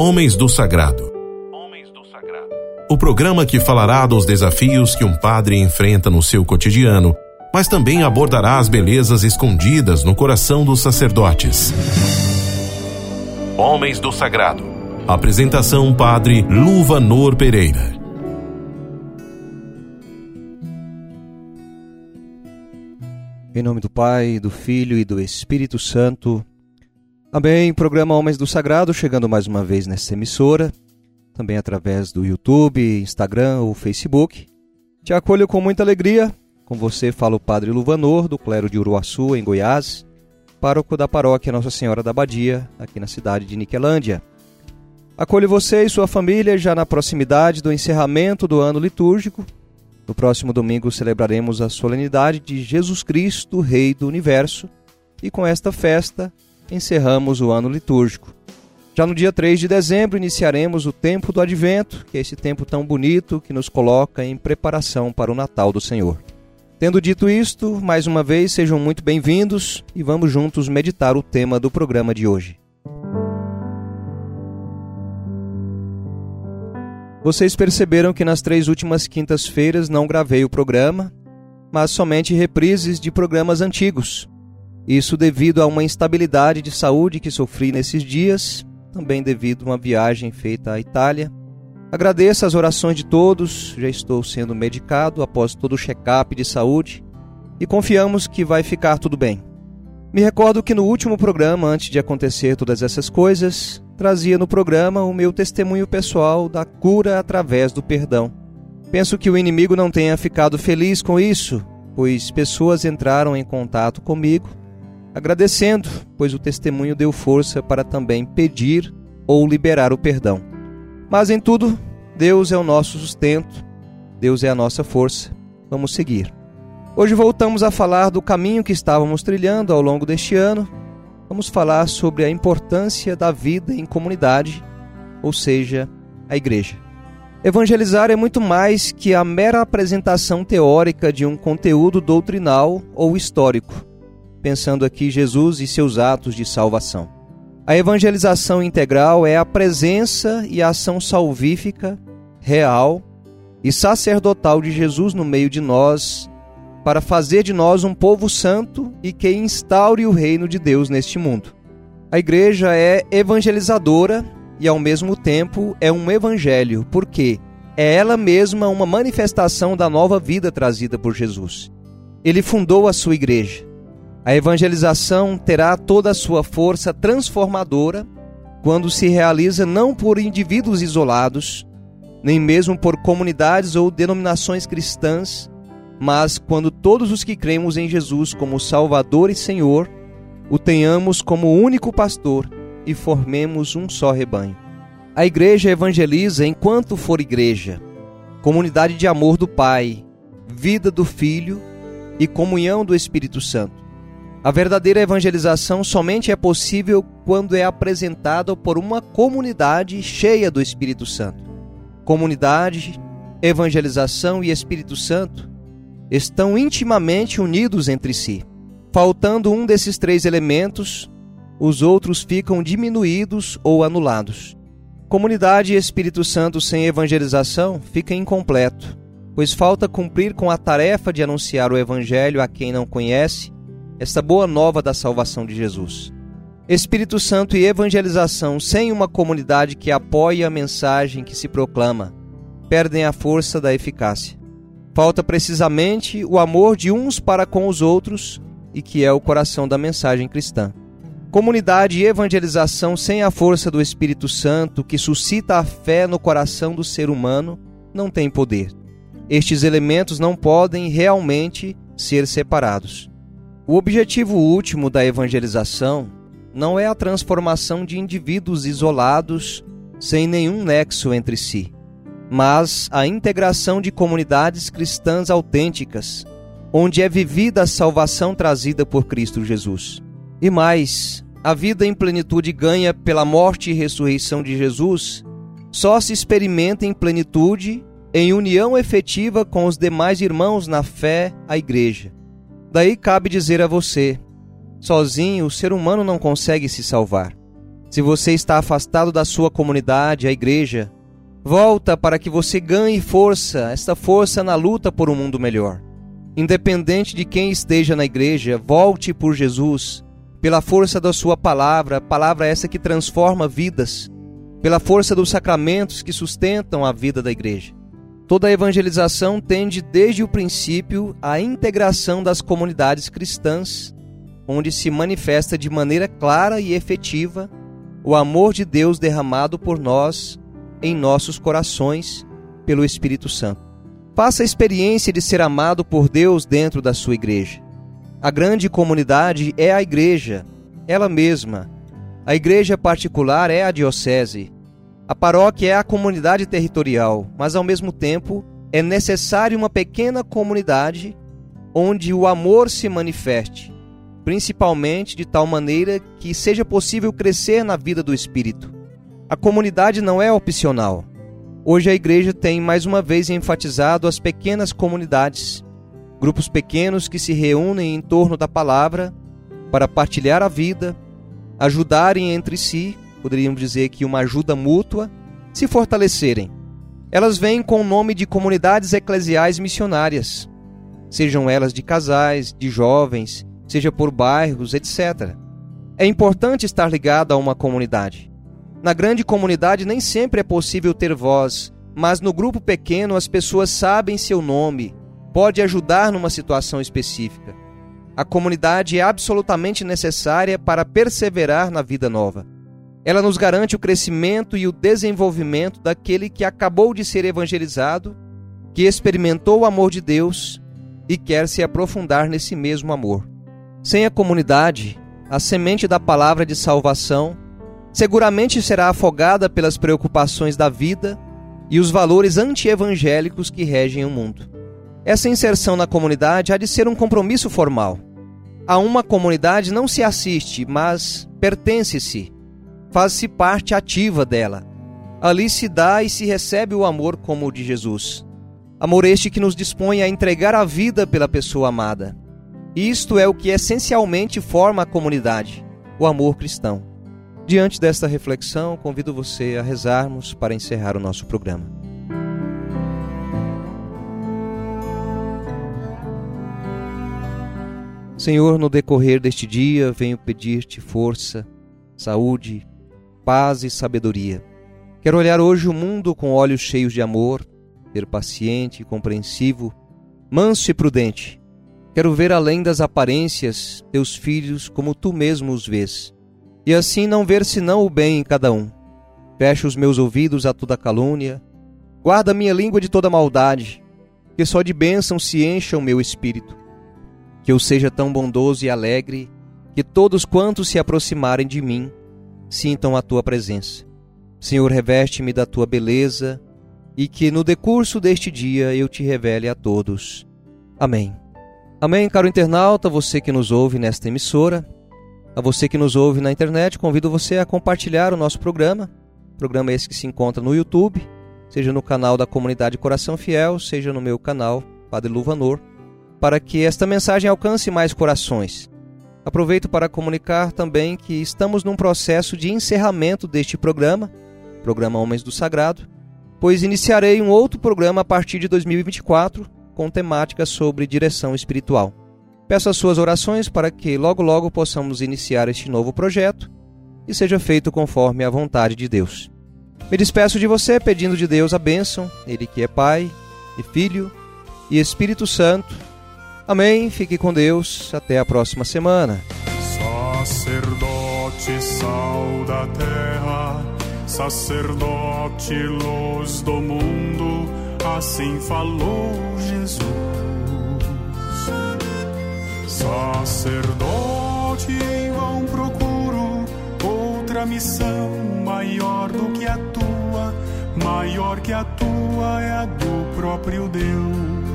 Homens do Sagrado. O programa que falará dos desafios que um padre enfrenta no seu cotidiano, mas também abordará as belezas escondidas no coração dos sacerdotes. Homens do Sagrado. Apresentação Padre Luvanor Pereira. Em nome do Pai, do Filho e do Espírito Santo. Amém. Programa Homens do Sagrado chegando mais uma vez nessa emissora, também através do YouTube, Instagram ou Facebook. Te acolho com muita alegria. Com você fala o Padre Luvanor, do clero de Uruaçu, em Goiás, pároco da paróquia Nossa Senhora da Badia, aqui na cidade de Niquelândia. Acolho você e sua família já na proximidade do encerramento do ano litúrgico. No próximo domingo celebraremos a solenidade de Jesus Cristo, Rei do Universo, e com esta festa encerramos o ano litúrgico. Já no dia 3 de dezembro iniciaremos o tempo do advento, que é esse tempo tão bonito que nos coloca em preparação para o Natal do Senhor. Tendo dito isto, mais uma vez sejam muito bem-vindos e vamos juntos meditar o tema do programa de hoje. Vocês perceberam que nas três últimas quintas-feiras não gravei o programa, mas somente reprises de programas antigos. Isso devido a uma instabilidade de saúde que sofri nesses dias, também devido a uma viagem feita à Itália. Agradeço as orações de todos, já estou sendo medicado após todo o check-up de saúde e confiamos que vai ficar tudo bem. Me recordo que no último programa, antes de acontecer todas essas coisas, trazia no programa o meu testemunho pessoal da cura através do perdão. Penso que o inimigo não tenha ficado feliz com isso, pois pessoas entraram em contato comigo agradecendo, pois o testemunho deu força para também pedir ou liberar o perdão. Mas em tudo, Deus é o nosso sustento, Deus é a nossa força. Vamos seguir. Hoje voltamos a falar do caminho que estávamos trilhando ao longo deste ano. Vamos falar sobre a importância da vida em comunidade, ou seja, a igreja. Evangelizar é muito mais que a mera apresentação teórica de um conteúdo doutrinal ou histórico pensando aqui Jesus e seus atos de salvação. A evangelização integral é a presença e a ação salvífica, real e sacerdotal de Jesus no meio de nós, para fazer de nós um povo santo e que instaure o reino de Deus neste mundo. A igreja é evangelizadora e, ao mesmo tempo, é um evangelho, porque é ela mesma uma manifestação da nova vida trazida por Jesus. Ele fundou a sua igreja a evangelização terá toda a sua força transformadora quando se realiza não por indivíduos isolados, nem mesmo por comunidades ou denominações cristãs, mas quando todos os que cremos em Jesus como Salvador e Senhor o tenhamos como único pastor e formemos um só rebanho. A igreja evangeliza enquanto for igreja, comunidade de amor do Pai, vida do Filho e comunhão do Espírito Santo. A verdadeira evangelização somente é possível quando é apresentada por uma comunidade cheia do Espírito Santo. Comunidade, evangelização e Espírito Santo estão intimamente unidos entre si. Faltando um desses três elementos, os outros ficam diminuídos ou anulados. Comunidade e Espírito Santo sem evangelização fica incompleto, pois falta cumprir com a tarefa de anunciar o Evangelho a quem não conhece esta boa nova da salvação de Jesus. Espírito Santo e evangelização sem uma comunidade que apoie a mensagem que se proclama perdem a força da eficácia. Falta precisamente o amor de uns para com os outros e que é o coração da mensagem cristã. Comunidade e evangelização sem a força do Espírito Santo que suscita a fé no coração do ser humano não tem poder. Estes elementos não podem realmente ser separados. O objetivo último da evangelização não é a transformação de indivíduos isolados sem nenhum nexo entre si, mas a integração de comunidades cristãs autênticas, onde é vivida a salvação trazida por Cristo Jesus. E mais, a vida em plenitude ganha pela morte e ressurreição de Jesus só se experimenta em plenitude em união efetiva com os demais irmãos na fé, a igreja. Daí cabe dizer a você: sozinho o ser humano não consegue se salvar. Se você está afastado da sua comunidade, a igreja, volta para que você ganhe força, esta força na luta por um mundo melhor. Independente de quem esteja na igreja, volte por Jesus, pela força da sua palavra, palavra essa que transforma vidas, pela força dos sacramentos que sustentam a vida da igreja. Toda a evangelização tende desde o princípio à integração das comunidades cristãs, onde se manifesta de maneira clara e efetiva o amor de Deus derramado por nós em nossos corações pelo Espírito Santo. Faça a experiência de ser amado por Deus dentro da sua igreja. A grande comunidade é a igreja, ela mesma. A igreja particular é a diocese. A paróquia é a comunidade territorial, mas ao mesmo tempo é necessário uma pequena comunidade onde o amor se manifeste, principalmente de tal maneira que seja possível crescer na vida do espírito. A comunidade não é opcional. Hoje a igreja tem mais uma vez enfatizado as pequenas comunidades, grupos pequenos que se reúnem em torno da palavra para partilhar a vida, ajudarem entre si poderíamos dizer que uma ajuda mútua, se fortalecerem. Elas vêm com o nome de comunidades eclesiais missionárias, sejam elas de casais, de jovens, seja por bairros, etc. É importante estar ligado a uma comunidade. Na grande comunidade nem sempre é possível ter voz, mas no grupo pequeno as pessoas sabem seu nome, pode ajudar numa situação específica. A comunidade é absolutamente necessária para perseverar na vida nova. Ela nos garante o crescimento e o desenvolvimento daquele que acabou de ser evangelizado, que experimentou o amor de Deus e quer se aprofundar nesse mesmo amor. Sem a comunidade, a semente da palavra de salvação seguramente será afogada pelas preocupações da vida e os valores antievangélicos que regem o mundo. Essa inserção na comunidade há de ser um compromisso formal. A uma comunidade não se assiste, mas pertence-se faz-se parte ativa dela. Ali se dá e se recebe o amor como o de Jesus. Amor este que nos dispõe a entregar a vida pela pessoa amada. Isto é o que essencialmente forma a comunidade, o amor cristão. Diante desta reflexão, convido você a rezarmos para encerrar o nosso programa. Senhor, no decorrer deste dia, venho pedir-te força, saúde, paz e sabedoria. Quero olhar hoje o mundo com olhos cheios de amor, ser paciente e compreensivo, manso e prudente. Quero ver além das aparências teus filhos como tu mesmo os vês, e assim não ver senão o bem em cada um. Fecha os meus ouvidos a toda calúnia, guarda minha língua de toda maldade, que só de bênção se encha o meu espírito. Que eu seja tão bondoso e alegre, que todos quantos se aproximarem de mim sintam a tua presença. Senhor, reveste-me da tua beleza e que no decurso deste dia eu te revele a todos. Amém. Amém, caro internauta, você que nos ouve nesta emissora, a você que nos ouve na internet, convido você a compartilhar o nosso programa. Programa esse que se encontra no YouTube, seja no canal da Comunidade Coração Fiel, seja no meu canal, Padre Luvanor, para que esta mensagem alcance mais corações. Aproveito para comunicar também que estamos num processo de encerramento deste programa, programa Homens do Sagrado, pois iniciarei um outro programa a partir de 2024 com temática sobre direção espiritual. Peço as suas orações para que logo logo possamos iniciar este novo projeto e seja feito conforme a vontade de Deus. Me despeço de você pedindo de Deus a bênção, Ele que é Pai e Filho e Espírito Santo Amém. Fique com Deus. Até a próxima semana. Sacerdote, sal da terra, sacerdote, luz do mundo, assim falou Jesus. Sacerdote, em vão procuro outra missão maior do que a tua, maior que a tua é a do próprio Deus